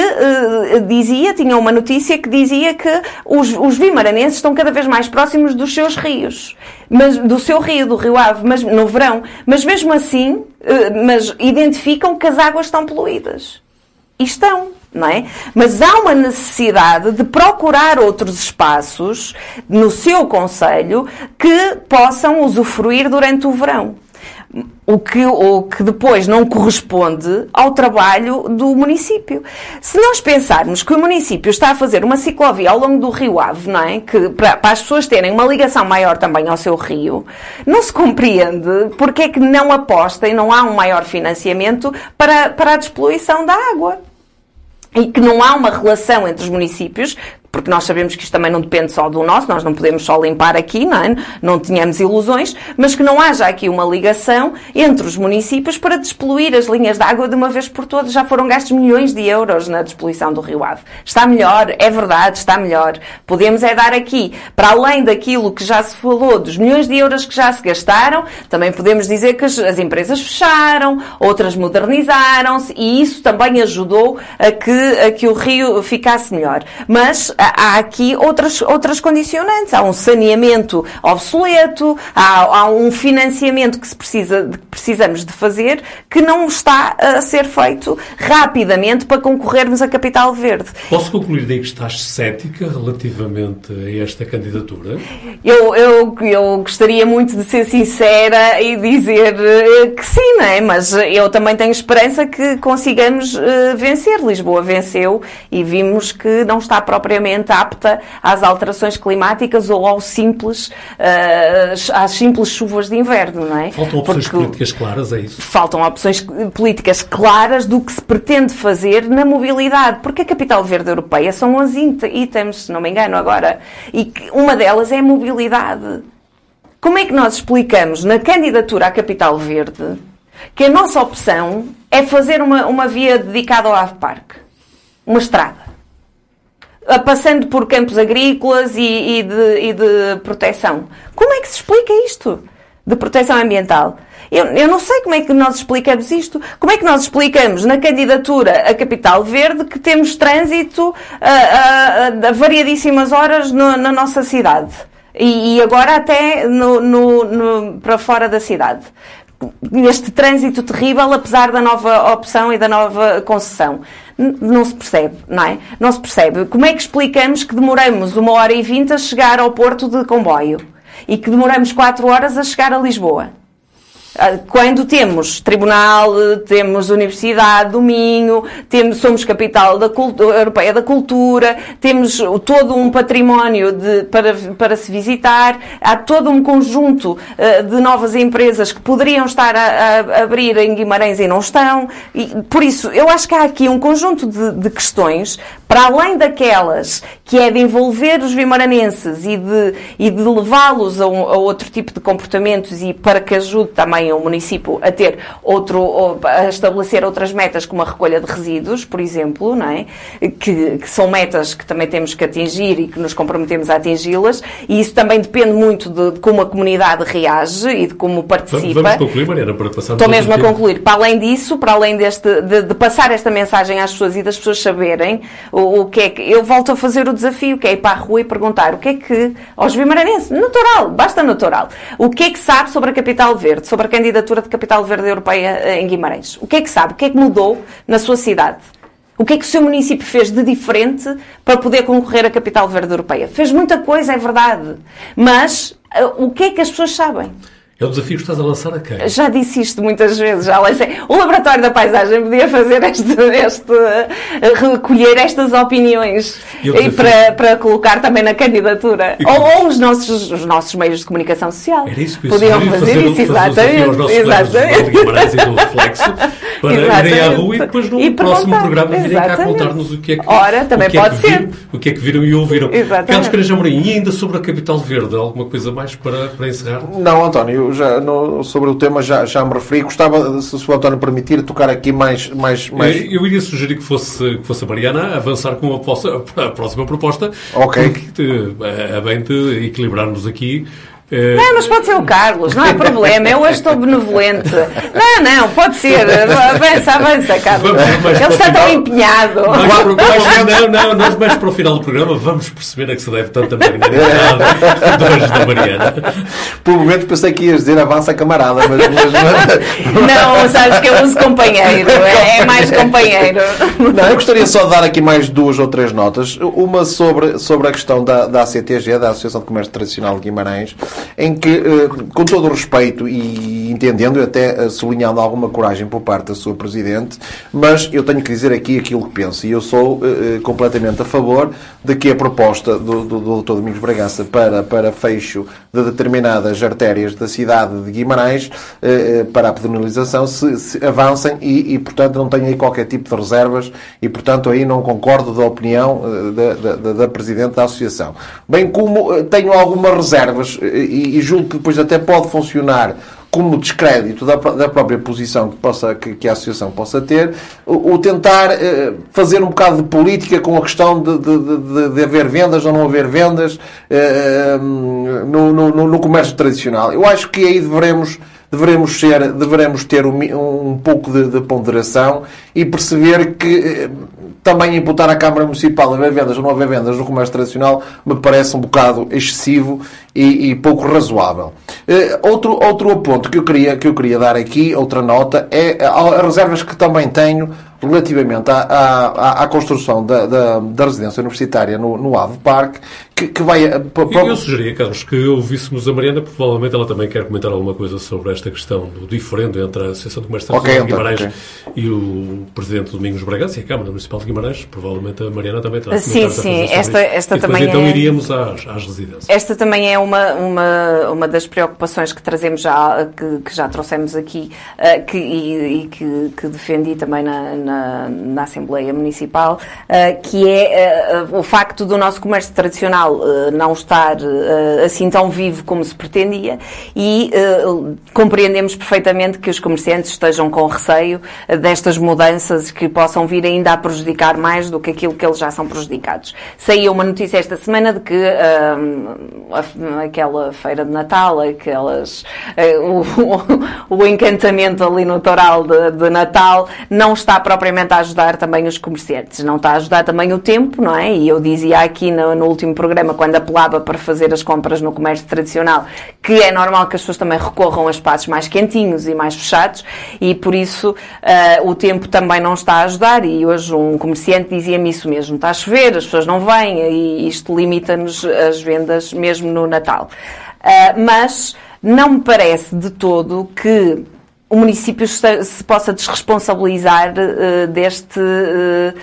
dizia, tinha uma notícia que dizia que os, os vimaranenses estão cada vez mais próximos dos seus rios, mas do seu rio, do Rio Ave, mas no verão, mas mesmo assim, mas identificam que as águas estão poluídas. E estão não é? Mas há uma necessidade de procurar outros espaços no seu conselho que possam usufruir durante o verão o que, o que depois não corresponde ao trabalho do município. Se nós pensarmos que o município está a fazer uma ciclovia ao longo do Rio Ave, não é? que, para, para as pessoas terem uma ligação maior também ao seu rio, não se compreende porque é que não aposta e não há um maior financiamento para, para a despoluição da água e que não há uma relação entre os municípios porque nós sabemos que isto também não depende só do nosso, nós não podemos só limpar aqui, não é? Não tínhamos ilusões, mas que não haja aqui uma ligação entre os municípios para despoluir as linhas de água de uma vez por todas. Já foram gastos milhões de euros na despoluição do Rio Ave. Está melhor, é verdade, está melhor. Podemos é dar aqui, para além daquilo que já se falou, dos milhões de euros que já se gastaram, também podemos dizer que as, as empresas fecharam, outras modernizaram-se e isso também ajudou a que, a que o Rio ficasse melhor. Mas há aqui outras, outras condicionantes. Há um saneamento obsoleto, há, há um financiamento que se precisa, que precisamos de fazer que não está a ser feito rapidamente para concorrermos a capital verde. Posso concluir daí que estás cética relativamente a esta candidatura? Eu, eu, eu gostaria muito de ser sincera e dizer eh, que sim, não é? Mas eu também tenho esperança que consigamos uh, vencer. Lisboa venceu e vimos que não está propriamente apta às alterações climáticas ou ao simples, uh, às simples chuvas de inverno, não é? Faltam opções Porque políticas claras, é isso? Faltam opções políticas claras do que se pretende fazer na mobilidade, porque a capital verde europeia são 11 itens, se não me engano agora, e uma delas é a mobilidade. Como é que nós explicamos na candidatura à capital verde que a nossa opção é fazer uma, uma via dedicada ao Ave Parque? Uma estrada passando por campos agrícolas e, e, de, e, de, proteção. Como é que se explica isto? De proteção ambiental. Eu, eu, não sei como é que nós explicamos isto. Como é que nós explicamos na candidatura a Capital Verde que temos trânsito a, a, a variadíssimas horas no, na nossa cidade? E, e agora até no, no, para fora da cidade este trânsito terrível, apesar da nova opção e da nova concessão. Não se percebe, não é? Não se percebe. Como é que explicamos que demoramos uma hora e vinte a chegar ao porto de comboio e que demoramos quatro horas a chegar a Lisboa? Ah, quando temos Tribunal, temos Universidade do Minho, temos, somos capital da cultura, europeia da cultura, temos todo um património de, para, para se visitar, há todo um conjunto uh, de novas empresas que poderiam estar a, a, abrir em Guimarães e não estão. E, por isso, eu acho que há aqui um conjunto de, de questões, para além daquelas que é de envolver os vimaranenses e de, e de levá-los a, um, a outro tipo de comportamentos e para que ajude também o município a ter outro, a estabelecer outras metas como a recolha de resíduos, por exemplo, não é? que, que são metas que também temos que atingir e que nos comprometemos a atingi-las, e isso também depende muito de, de, como a comunidade reage e de como participa. Vamos concluir, Mariana, para passar Estou mesmo a concluir. Para além disso, para além deste, de, de, passar esta mensagem às pessoas e das pessoas saberem o, o, que é que. Eu volto a fazer o desafio, que é ir para a rua e perguntar o que é que. aos vimaranenses, natural, basta natural. O que é que sabe sobre a Capital Verde, sobre a candidatura de Capital Verde Europeia eh, em Guimarães. O que é que sabe? O que é que mudou na sua cidade? O que é que o seu município fez de diferente para poder concorrer à Capital Verde Europeia? Fez muita coisa, é verdade. Mas eh, o que é que as pessoas sabem? É o desafio que estás a lançar a quem? Já disse isto muitas vezes, já lancei. O Laboratório da Paisagem podia fazer este, este recolher estas opiniões e, e para, para colocar também na candidatura. Ou, ou, os, nossos, os nossos meios de comunicação social. Era isso que Podiam fazer, fazer isso, exatamente. Exatamente. Guimarães e do Reflexo para exatamente. irem à rua e depois no e próximo programa virem cá contar-nos o que é que, Ora, também o que pode é que ser. Viram, o que é que viram e ouviram. Exatamente. Carlos Careja Amorim, e ainda sobre a Capital Verde, alguma coisa mais para, para encerrar? Não, António, já, no, sobre o tema já, já me referi. Gostava, se o António permitir, tocar aqui mais. mais, mais... Eu, eu iria sugerir que fosse, que fosse a Mariana avançar com a, a próxima proposta. Ok. Porque, eh, a bem de equilibrarmos aqui é... Não, mas pode ser o Carlos, não há problema. Eu hoje estou benevolente. Não, não, pode ser. Avança, avança, Carlos. Vamos, Ele está tão empenhado. não, não, nós mais para o final do programa vamos perceber a que se deve tanta magnanimidade hoje da Mariana. Por um momento pensei que ias dizer avança camarada, mas, mas... Não, sabes que eu uso companheiro. É, é mais companheiro. Não, eu gostaria só de dar aqui mais duas ou três notas. Uma sobre, sobre a questão da, da ACTG, da Associação de Comércio Tradicional de Guimarães em que, eh, com todo o respeito e entendendo, até eh, sublinhando alguma coragem por parte da sua Presidente, mas eu tenho que dizer aqui aquilo que penso. E eu sou eh, completamente a favor de que a proposta do, do, do Dr. Domingos Bragança para, para fecho de determinadas artérias da cidade de Guimarães, para a pedonalização, se, se avancem e, e, portanto, não tenho aí qualquer tipo de reservas e, portanto, aí não concordo da opinião da, da, da Presidente da Associação. Bem como tenho algumas reservas e, e julgo que depois até pode funcionar como descrédito da, da própria posição que, possa, que, que, a associação possa ter, o, o tentar eh, fazer um bocado de política com a questão de, de, de, de haver vendas ou não haver vendas eh, no, no, no, comércio tradicional. Eu acho que aí devemos, devemos, ser, devemos ter um, um pouco de, ponderação e perceber que eh, também imputar à Câmara Municipal haver vendas ou não haver vendas no comércio tradicional me parece um bocado excessivo e, e pouco razoável. Uh, outro, outro ponto que eu, queria, que eu queria dar aqui, outra nota, é as reservas que também tenho relativamente à, à, à construção da, da, da, residência universitária no, no Ave Parque, que, que vai... Eh, eu, eu sugeria, Carlos, que ouvíssemos a Mariana, porque provavelmente ela também quer comentar alguma coisa sobre esta questão do diferente entre a Associação de Comércio okay, de Guimarães okay. e o Presidente Domingos Bragança e a Câmara Municipal de Guimarães. Provavelmente a Mariana também está a Sim, sim. Esta, esta e também então é... iríamos às, às residências. Esta também é uma, uma, uma das preocupações que trazemos já, que, que já trouxemos aqui uh, que, e, e que, que, defendi também na, na, na Assembleia Municipal, uh, que é uh, o facto do nosso comércio tradicional não estar assim tão vivo como se pretendia e compreendemos perfeitamente que os comerciantes estejam com receio destas mudanças que possam vir ainda a prejudicar mais do que aquilo que eles já são prejudicados. Saiu uma notícia esta semana de que aquela feira de Natal, aquelas, o, o, o encantamento ali no toral de, de Natal não está propriamente a ajudar também os comerciantes, não está a ajudar também o tempo, não é? E eu dizia aqui no, no último programa, quando apelava para fazer as compras no comércio tradicional, que é normal que as pessoas também recorram a espaços mais quentinhos e mais fechados, e por isso uh, o tempo também não está a ajudar. E hoje um comerciante dizia-me isso mesmo: está a chover, as pessoas não vêm, e isto limita-nos as vendas mesmo no Natal. Uh, mas não me parece de todo que o município se possa desresponsabilizar uh, deste. Uh,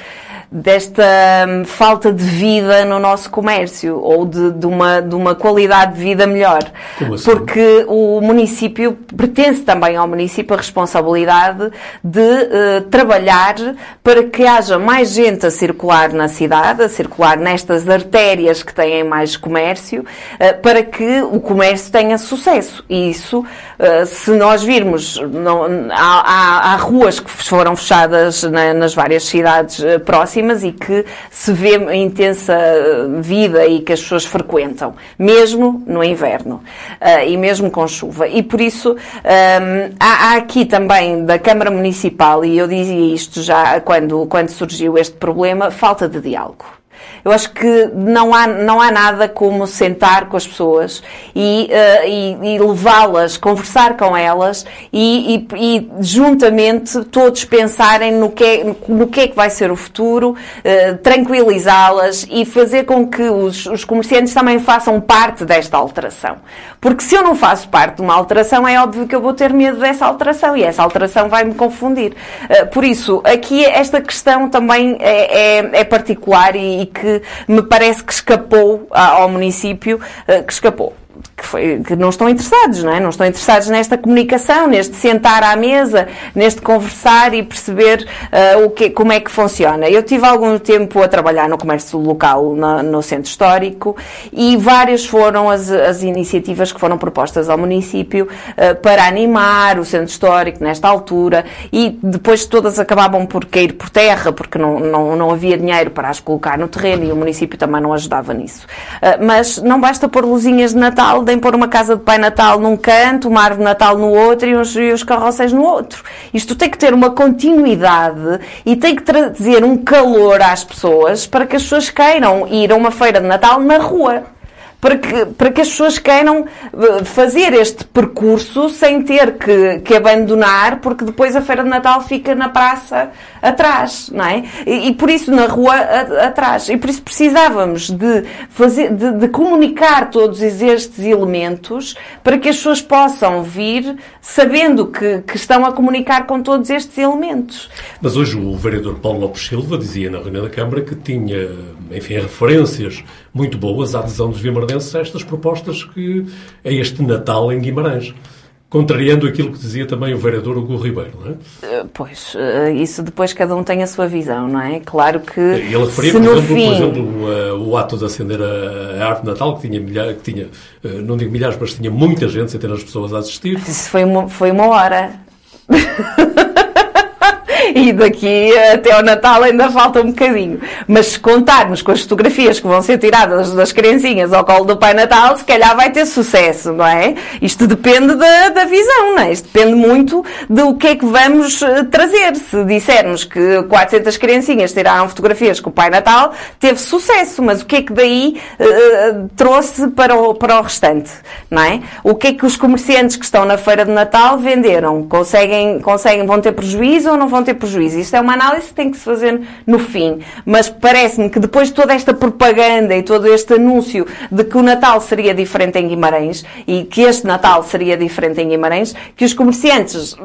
desta hum, falta de vida no nosso comércio ou de, de, uma, de uma qualidade de vida melhor. Assim? Porque o município, pertence também ao município a responsabilidade de uh, trabalhar para que haja mais gente a circular na cidade, a circular nestas artérias que têm mais comércio, uh, para que o comércio tenha sucesso. E isso, uh, se nós virmos, não, há, há, há, ruas que foram fechadas na, nas várias cidades próximas próximas e que se vê intensa vida e que as pessoas frequentam, mesmo no inverno uh, e mesmo com chuva. E por isso um, há, há, aqui também da Câmara Municipal, e eu dizia isto já quando, quando surgiu este problema, falta de diálogo. Eu acho que não há, não há nada como sentar com as pessoas e, uh, e, e levá-las, conversar com elas e, e, juntamente todos pensarem no que é, no que, é que vai ser o futuro, uh, tranquilizá-las e fazer com que os, os comerciantes também façam parte desta alteração. Porque se eu não faço parte de uma alteração, é óbvio que eu vou ter medo dessa alteração e essa alteração vai me confundir. Uh, por isso, aqui esta questão também é, é, é particular e, e que me parece que escapou ao município, eh, que escapou que, foi, que, não estão interessados, não é? Não estão interessados nesta comunicação, neste sentar à mesa, neste conversar e perceber uh, o que, como é que funciona. Eu tive algum tempo a trabalhar no comércio local na, no centro histórico e várias foram as, as iniciativas que foram propostas ao município uh, para animar o centro histórico nesta altura e depois todas acabavam por cair por terra porque não, não, não havia dinheiro para as colocar no terreno e o município também não ajudava nisso. Uh, mas não basta pôr luzinhas de Natal podem pôr uma casa de Pai Natal num canto, uma árvore de Natal no outro e os, e os carrosséis no outro. Isto tem que ter uma continuidade e tem que trazer um calor às pessoas para que as pessoas queiram ir a uma feira de Natal na rua para que, para que as pessoas queiram eh, fazer este percurso sem ter que, que abandonar, porque depois a Feira de Natal fica na praça atrás, não é? E, e por isso na rua a, atrás. E por isso precisávamos de, fazer, de, de comunicar todos estes elementos para que as pessoas possam vir sabendo que, que estão a comunicar com todos estes elementos. Mas hoje o vereador Paulo Lopes Silva dizia na reunião da Câmara que tinha, enfim, referências muito boas à adesão dos vimardenses a estas propostas que a este Natal em Guimarães. Contrariando aquilo que dizia também o vereador Hugo Ribeiro, não é? Eh, pois, eh, isso depois cada um tem a sua visão, não é? Claro que. Ele referia, por exemplo, fim... por exemplo eh, o ato de acender a, árvore de Natal, que tinha, milhares, que tinha, não digo milhares, mas tinha muita gente, centenas de pessoas a assistir. Isso foi uma, foi uma hora. e daqui até ao Natal ainda falta um bocadinho. Mas se contarmos com as fotografias que vão ser tiradas das criancinhas ao colo do Pai Natal, se calhar vai ter sucesso, não é? Isto depende da, da visão, não é? Isto depende muito do que é que vamos eh, trazer. Se dissermos que 400 criancinhas tiraram fotografias com o Pai Natal, teve sucesso, mas o que é que daí uh, trouxe para o, para o restante, não é? O que é que os comerciantes que estão na feira de Natal venderam? Conseguem, conseguem, vão ter prejuízo ou não vão ter prejuízo. Isto é uma análise que tem que se fazer no fim. Mas parece-me que depois de toda esta propaganda e todo este anúncio de que o Natal seria diferente em Guimarães e que este Natal seria diferente em Guimarães, que os comerciantes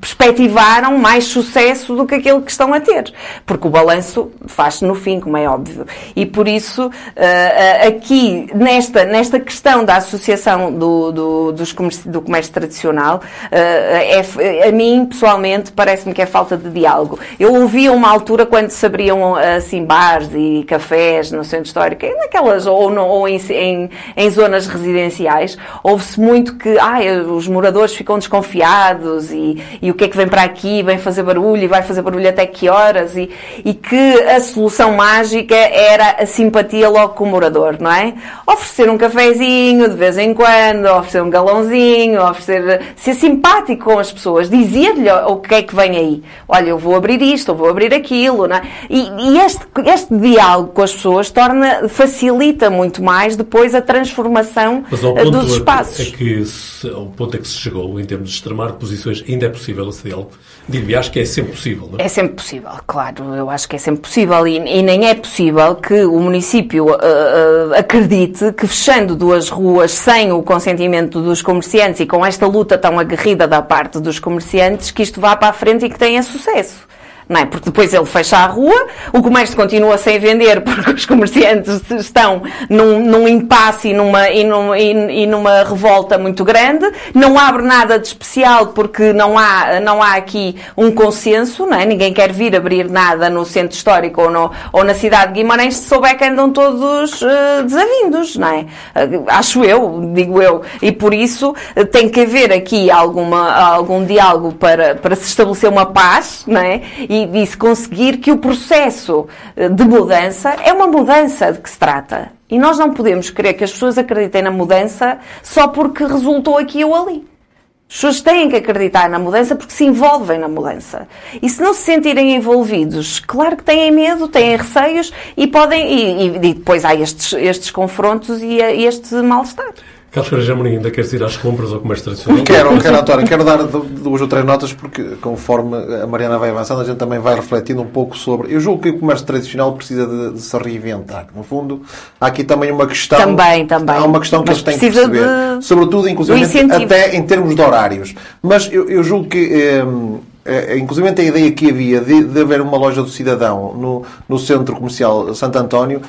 perspectivaram mais sucesso do que aquele que estão a ter. Porque o balanço faz-se no fim, como é óbvio. E por isso, eh, eh, aqui, nesta, nesta questão da associação do, do, dos comércio, do comércio tradicional, eh, é, a mim, pessoalmente, parece-me que é falta de diálogo. Eu ouvi uma altura quando se abriam assim bares e cafés no centro histórico, naquelas ou, no, ou em, em, em, zonas residenciais, ouve-se muito que ai, os moradores ficam desconfiados e, e o que é que vem para aqui, vem fazer barulho e vai fazer barulho até que horas e, e que a solução mágica era a simpatia logo com o morador, não é? Oferecer um cafezinho de vez em quando, oferecer um galãozinho, oferecer ser simpático com as pessoas, dizer-lhe o que é que vem aí. Olha, eu vou abrir isto, eu vou abrir aquilo, não é? E, e este, este diálogo com as pessoas torna, facilita muito mais depois a transformação dos espaços. É que, se, ao ponto é que se chegou, em termos de extremar posições, ainda é possível esse diálogo? Digo-lhe, acho que é sempre possível, não é? É sempre possível, claro, eu acho que é sempre possível e, e nem é possível que o município uh, uh, acredite que fechando duas ruas sem o consentimento dos comerciantes e com esta luta tão aguerrida da parte dos comerciantes, que isto vá para a frente e que tenha sucesso não é? Porque depois ele fecha a rua, o comércio continua sem vender porque os comerciantes estão num, num impasse e numa, e, num, e, e, numa revolta muito grande, não abre nada de especial porque não há, não há aqui um consenso, não é? Ninguém quer vir abrir nada no centro histórico ou, no, ou na cidade de Guimarães se souber que andam todos uh, desavindos, não é? Uh, acho eu, digo eu. E por isso uh, tem que haver aqui alguma, algum diálogo para, para se estabelecer uma paz, não é? E e, se conseguir que o processo eh, de mudança é uma mudança de que se trata. E nós não podemos querer que as pessoas acreditem na mudança só porque resultou aqui ou ali. As pessoas têm que acreditar na mudança porque se envolvem na mudança. E se não se sentirem envolvidos, claro que têm medo, têm receios e podem. E, e depois há estes, estes confrontos e este mal-estar. Carlos Pereira Amorim, ainda queres ir às compras ao comércio tradicional? Quero, quero, António, quero dar duas ou três notas, porque conforme a Mariana vai avançando, a gente também vai refletindo um pouco sobre. Eu julgo que o comércio tradicional precisa de, de se reinventar. No fundo, há aqui também uma questão. Também, também. Há uma questão que eles têm que perceber. De... Sobretudo, inclusive, até em termos de horários. Mas eu, eu julgo que. Eh, inclusive a ideia que havia de, de, haver uma loja do cidadão no, no centro comercial Santo António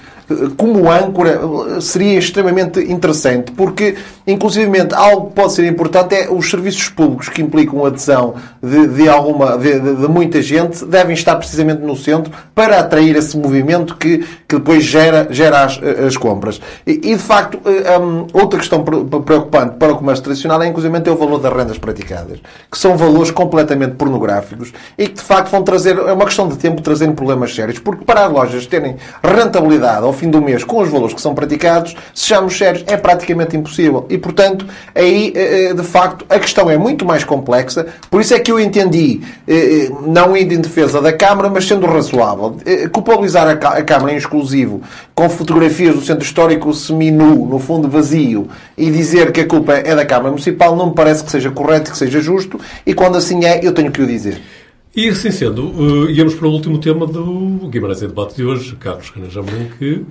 como âncora seria extremamente interessante, porque, inclusivamente, algo que pode ser importante é os serviços públicos que implicam adesão de, de alguma, de, de, de, muita gente, devem estar precisamente no centro para atrair esse movimento que, que depois gera, gera as, as compras. E, e, de facto, eh, um, outra questão preocupante para o comércio tradicional é, inclusivamente, é o valor das rendas praticadas, que são valores completamente pornográficos e que, de facto, vão trazer, é uma questão de tempo, trazendo problemas sérios, porque para as lojas terem rentabilidade fim do mês com os valores que são praticados, sejamos sérios, é praticamente impossível. E, portanto, aí, eh, eh, de facto, a questão é muito mais complexa. Por isso é que eu entendi, eh, não indo em defesa da Câmara, mas sendo razoável, culpabilizar a Câmara em exclusivo com fotografias do centro histórico semi-nu, no fundo vazio, e dizer que a culpa é da Câmara Municipal, não me parece que seja correto, que seja justo, e quando assim é, eu tenho que o dizer. E assim sendo, íamos para o último tema do Guimarães em Debate de hoje, Carlos Canajamão, que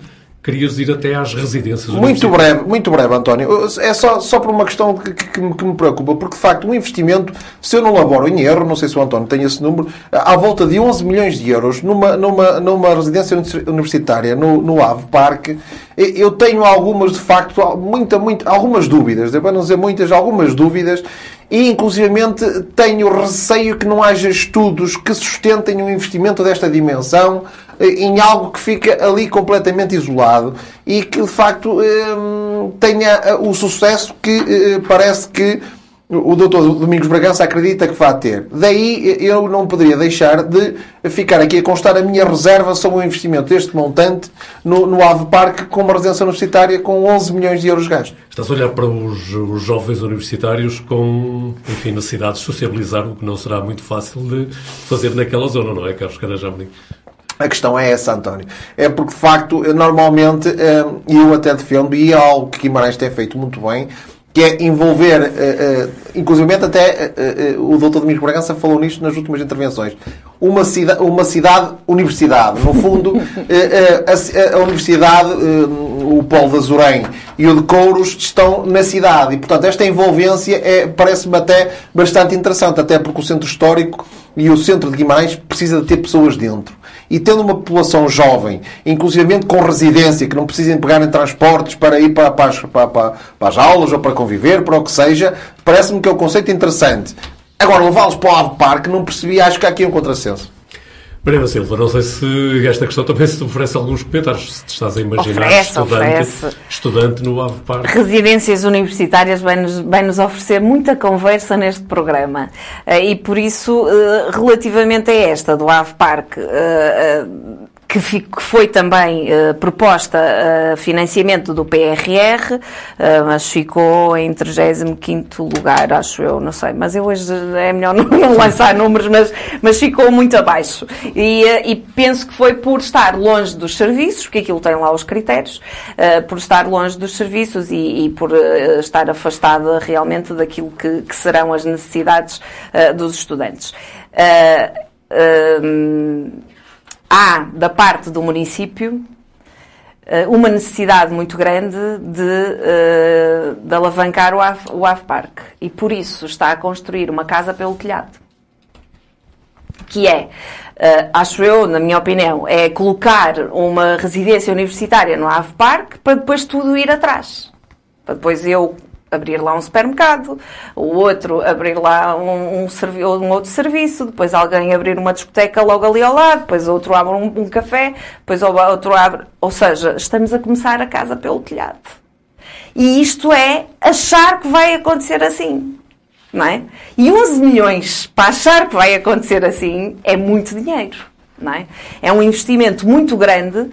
querias ir até às residências Muito breve, muito breve, António. É só, só por uma questão que, que, que, me preocupa, porque de facto o um investimento, se eu não laboro em erro, não sei se o António tem esse número, à volta de 11 milhões de euros numa, numa, numa residência universitária no, no Ave Parque, eu tenho algumas, de facto, muita, muita, algumas dúvidas, para não dizer muitas, algumas dúvidas, e inclusivamente tenho receio que não haja estudos que sustentem um investimento desta dimensão eh, em algo que fica ali completamente isolado e que de facto eh, tenha eh, o sucesso que parece que o doutor Domingos Bragança acredita que vai ter. Daí eu não poderia deixar de ficar aqui a constar a minha reserva sobre o investimento deste montante no, no Ave Parque com uma residência universitária com 11 milhões de euros gastos. Estás a olhar para os, os jovens universitários com, enfim, necessidade de sociabilizar, o que não será muito fácil de fazer naquela zona, não é, Carlos Carajamni? A questão é essa, António. É porque, de facto, normalmente, eh, eu até defendo, e é algo que Guimarães tem feito muito bem, que é envolver, uh, uh, inclusive até uh, o Dr. Domingos Bragança falou nisto nas últimas intervenções, uma, cida uma cidade universidade. No fundo, a, a, universidade, o Polo de Azurém e o de Couros estão na cidade. E, portanto, esta envolvência é, parece-me até bastante interessante, até porque o centro histórico e o centro de Guimarães precisa de ter pessoas dentro e tendo uma população jovem, inclusivamente com residência, que não precisem pegar em transportes para ir para, para, para, para as aulas ou para conviver, para o que seja, parece-me que é um conceito interessante. Agora, levá-los para o Ave Parque, não percebi, acho que há aqui um contrassenso. Mariana Silva, não sei se esta questão também se te oferece alguns comentários, se te estás a imaginar oferece, estudante, oferece. estudante no Ave Parque. Residências universitárias vai -nos oferecer muita conversa neste programa eh, e por isso, eh, relativamente a esta do Ave Parque, eh, que, foi também uh, proposta uh, financiamento do PRR, uh, mas ficou em 35 lugar, acho eu, não sei. Mas eu hoje é melhor não, não lançar números, mas, mas ficou muito abaixo. E, e, penso que foi por estar longe dos serviços, porque aquilo tem lá os critérios, por estar longe dos serviços e, e por estar afastada realmente daquilo que, que serão as necessidades dos estudantes. Uh, há, da parte do município, eh, uma necessidade muito grande de, eh, de alavancar o AF, o Park. E por isso está a construir uma casa pelo telhado. Que é, eh, acho eu, na minha opinião, é colocar uma residência universitária no AF Park para depois tudo ir atrás. Para depois eu abrir lá um supermercado, o outro abrir lá um, um, um, outro serviço, depois alguém abrir uma discoteca logo ali ao lado, depois outro abre um, um café, depois outro abre. Ou seja, estamos a começar a casa pelo telhado. E isto é achar que vai acontecer assim. Não é? E 11 milhões para achar que vai acontecer assim é muito dinheiro. Não é? é um investimento muito grande uh,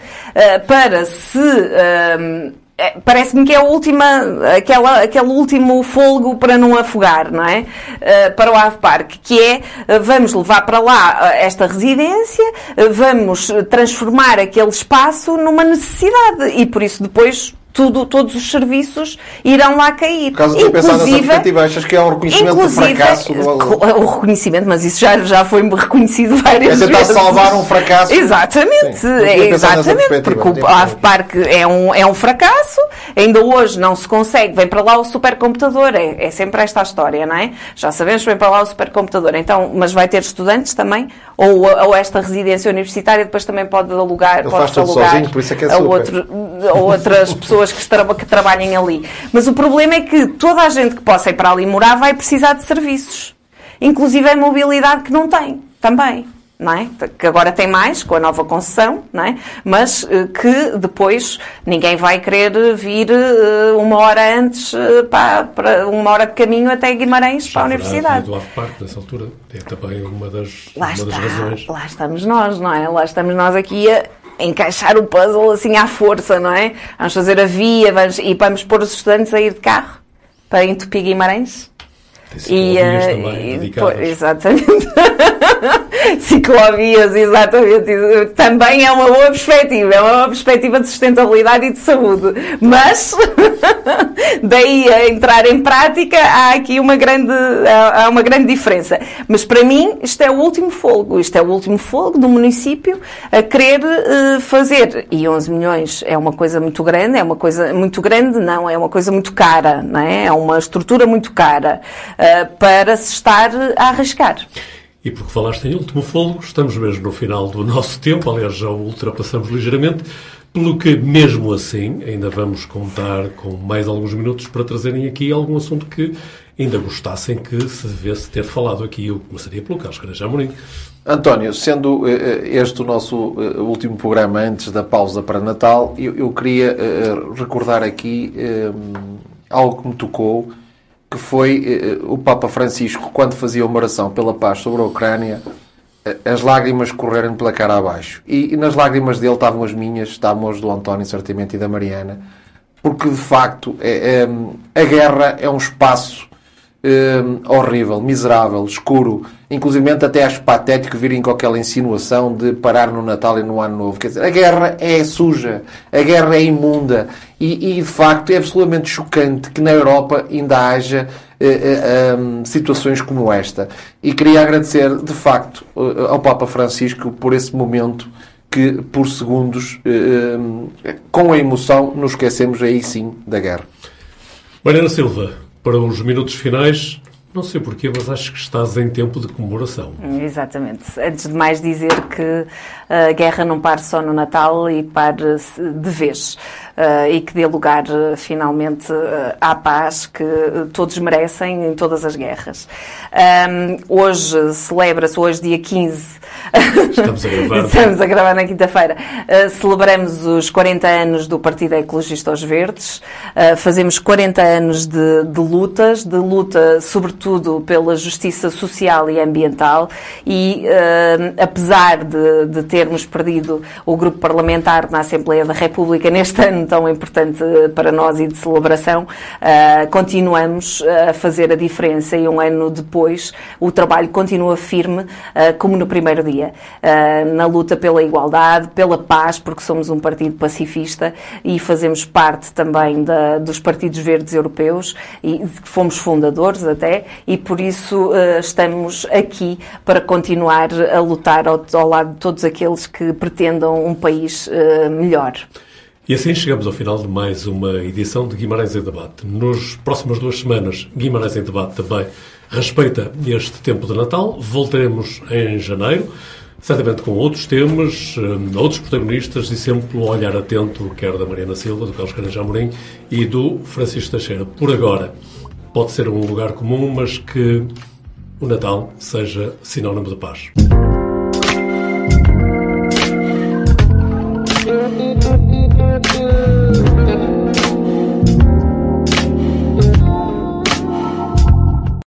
para se. Uh, é, parece-me que é a última, aquela, aquele último folgo para não afogar, não é? Uh, para o Ave Park, que é, uh, vamos levar para lá uh, esta residência, vamos transformar aquele espaço numa necessidade e por isso depois tudo, todos os serviços irão lá cair. Por causa de pensar nessa perspectiva, achas que é um reconhecimento do fracasso? Do... O reconhecimento, mas isso já, já foi reconhecido várias é vezes. É tentar salvar um fracasso. Exatamente, é, exatamente, porque o Ave Park é um, é um fracasso, ainda hoje não se consegue, vem para lá o supercomputador, é, é sempre esta a história, não é? Já sabemos que vem para lá o supercomputador, então, mas vai ter estudantes também? Ou, ou esta residência universitária depois também pode alugar, Ele pode alugar sozinho, por isso é que é a, outro, a outras pessoas pessoas que, tra que trabalhem ali. Mas o problema é que toda a gente que possa ir para ali morar vai precisar de serviços. Inclusive a mobilidade que não tem, também. Não é? Que agora tem mais com a nova concessão, não é? mas eh, que depois ninguém vai querer vir eh, uma hora antes, eh, para, para uma hora de caminho até Guimarães Já para a universidade. Do Parque, nessa altura, é também uma das, lá uma está, das razões. Lá estamos nós, não é? Lá estamos nós aqui a, encaixar o puzzle assim à força, não é? Vamos fazer a via vamos, e vamos pôr os estudantes a ir de carro para entupir Guimarães. E, uh, também, e, exatamente. ciclovias, exatamente. Também é uma boa perspectiva, é uma perspectiva de sustentabilidade e de saúde. Mas, daí a entrar em prática, há aqui uma grande, há uma grande diferença. Mas para mim, isto é o último folgo. Isto é o último folgo do município a querer uh, fazer. E 11 milhões é uma coisa muito grande, é uma coisa muito grande, não, é uma coisa muito cara, não é? É uma estrutura muito cara uh, para se estar a arriscar. E porque falaste em último fogo, estamos mesmo no final do nosso tempo, aliás, já o ultrapassamos ligeiramente, pelo que, mesmo assim, ainda vamos contar com mais alguns minutos para trazerem aqui algum assunto que ainda gostassem que se devesse ter falado aqui. Eu começaria pelo Carlos Carajá Mourinho. António, sendo eh, eh, este o nosso eh, último programa antes da pausa para Natal, eu queria recordar aqui algo que me tocou que foi eh, o Papa Francisco, quando fazia uma oração pela paz sobre a Ucrânia, eh, as lágrimas correram pela cara abaixo. E, e, nas lágrimas dele estavam as minhas, estavam as do António, certamente, e da Mariana, porque de facto é, é, a guerra é um espaço horrível, miserável, escuro. Inclusive até acho patético virem com aquela insinuação de parar no Natal e no Ano Novo. Quer dizer, a guerra é suja, a guerra é imunda e, e de facto é absolutamente chocante que na Europa ainda haja eh, eh, um, situações como esta. E queria agradecer de facto eh, ao Papa Francisco por esse momento que por segundos, eh, com a emoção, nos esquecemos aí sim da guerra. Mariana Silva, para os minutos finais, não sei porquê, mas acho que estás em tempo de comemoração. Exatamente. Antes de mais dizer que a guerra não pare só no Natal e pare de vez. Uh, e que dê lugar uh, finalmente uh, à paz que todos merecem em todas as guerras. Um, hoje celebra-se, hoje dia 15. Estamos a gravar. Estamos a gravar na quinta-feira. celebramos os 40 anos do Partido Ecologista aos Verdes. fazemos 40 anos de, de lutas, de luta sobretudo sobretudo pela justiça social e ambiental, e uh, apesar de, de, termos perdido o grupo parlamentar na Assembleia da República neste ano tão importante para nós e de celebração, uh, continuamos a fazer a diferença e um ano depois o trabalho continua firme, uh, como no primeiro dia, na luta pela igualdade, pela paz, porque somos um partido pacifista e fazemos parte também da, dos partidos verdes europeus e fomos fundadores até, e por isso uh, estamos aqui para continuar a lutar ao, ao, lado de todos aqueles que pretendam um país uh, melhor. E assim chegamos ao final de mais uma edição de Guimarães em Debate. Nos próximas duas semanas, Guimarães em Debate também respeita este tempo de Natal. Voltaremos em janeiro certamente com outros temas, eh, outros protagonistas e sempre um olhar atento, quer da Mariana Silva, do Carlos Caranja Amorim e do Francisco Teixeira. Por agora, pode ser um lugar comum, mas que o Natal seja sinónimo de paz.